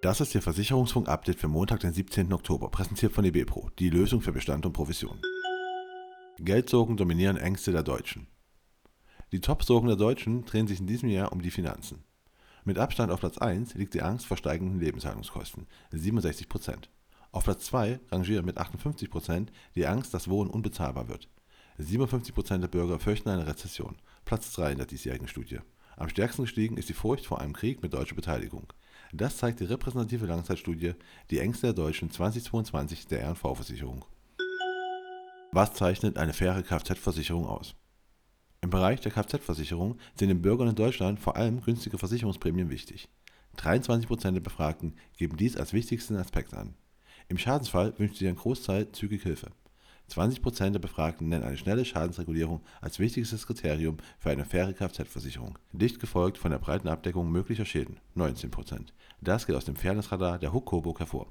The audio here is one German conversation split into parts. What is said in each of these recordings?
Das ist Ihr Versicherungsfunk-Update für Montag, den 17. Oktober, präsentiert von eBepro, die Lösung für Bestand und Provision. Geldsorgen dominieren Ängste der Deutschen. Die Top-Sorgen der Deutschen drehen sich in diesem Jahr um die Finanzen. Mit Abstand auf Platz 1 liegt die Angst vor steigenden Lebenshaltungskosten, 67% Auf Platz 2 rangieren mit 58% die Angst, dass Wohnen unbezahlbar wird. 57% der Bürger fürchten eine Rezession, Platz 3 in der diesjährigen Studie. Am stärksten gestiegen ist die Furcht vor einem Krieg mit deutscher Beteiligung. Das zeigt die repräsentative Langzeitstudie Die Ängste der Deutschen 2022 der RNV-Versicherung. Was zeichnet eine faire Kfz-Versicherung aus? Im Bereich der Kfz-Versicherung sind den Bürgern in Deutschland vor allem günstige Versicherungsprämien wichtig. 23% der Befragten geben dies als wichtigsten Aspekt an. Im Schadensfall wünscht sich ein Großteil zügig Hilfe. 20% der Befragten nennen eine schnelle Schadensregulierung als wichtigstes Kriterium für eine faire Kfz-Versicherung, dicht gefolgt von der breiten Abdeckung möglicher Schäden (19%). Das geht aus dem Fairnessradar der HUK Coburg hervor.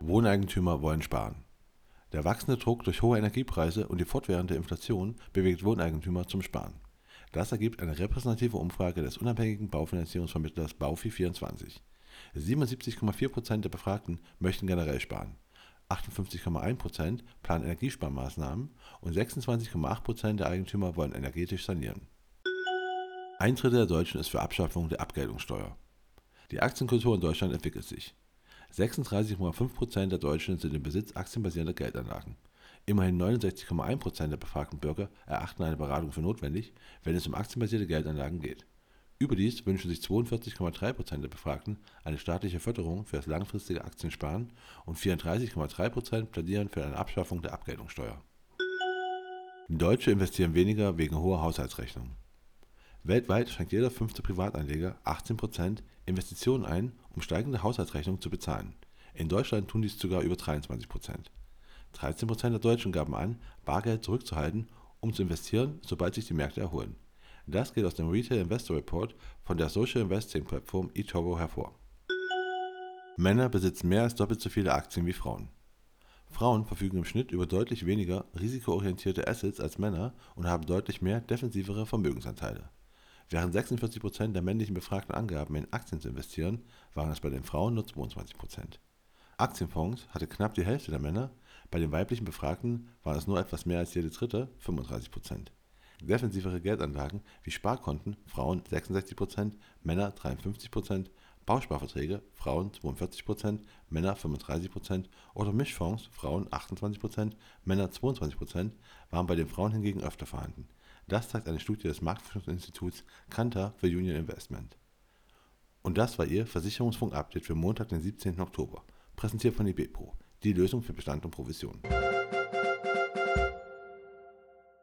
Wohneigentümer wollen sparen. Der wachsende Druck durch hohe Energiepreise und die fortwährende Inflation bewegt Wohneigentümer zum Sparen. Das ergibt eine repräsentative Umfrage des unabhängigen Baufinanzierungsvermittlers Baufi24. 77,4% der Befragten möchten generell sparen 58,1% planen Energiesparmaßnahmen und 26,8% der Eigentümer wollen energetisch sanieren. Ein Drittel der Deutschen ist für Abschaffung der Abgeltungssteuer. Die Aktienkultur in Deutschland entwickelt sich. 36,5% der Deutschen sind im Besitz aktienbasierender Geldanlagen. Immerhin 69,1% der befragten Bürger erachten eine Beratung für notwendig, wenn es um aktienbasierte Geldanlagen geht Überdies wünschen sich 42,3% der Befragten eine staatliche Förderung für das langfristige Aktiensparen und 34,3% plädieren für eine Abschaffung der Abgeltungssteuer. Deutsche investieren weniger wegen hoher Haushaltsrechnungen. Weltweit schränkt jeder fünfte Privatanleger 18% Investitionen ein, um steigende Haushaltsrechnungen zu bezahlen. In Deutschland tun dies sogar über 23% 13% der Deutschen gaben an, Bargeld zurückzuhalten, um zu investieren, sobald sich die Märkte erholen das geht aus dem Retail Investor Report von der Social Investing Plattform eToro hervor. Männer besitzen mehr als doppelt so viele Aktien wie Frauen. Frauen verfügen im Schnitt über deutlich weniger risikoorientierte Assets als Männer und haben deutlich mehr defensivere Vermögensanteile. Während 46% der männlichen Befragten angaben, in Aktien zu investieren, waren es bei den Frauen nur 22%. Aktienfonds hatte knapp die Hälfte der Männer, bei den weiblichen Befragten waren es nur etwas mehr als jede dritte, 35%. Defensivere Geldanlagen wie Sparkonten (Frauen 66% Männer 53% Bausparverträge (Frauen 42% Männer 35% oder Mischfonds (Frauen 28% Männer 22% waren bei den Frauen hingegen öfter vorhanden. Das zeigt eine Studie des Marktforschungsinstituts Kantar für Union Investment. Und das war Ihr Versicherungsfunk-Update für Montag, den 17. Oktober, präsentiert von eBepro, die Lösung für Bestand und Provision.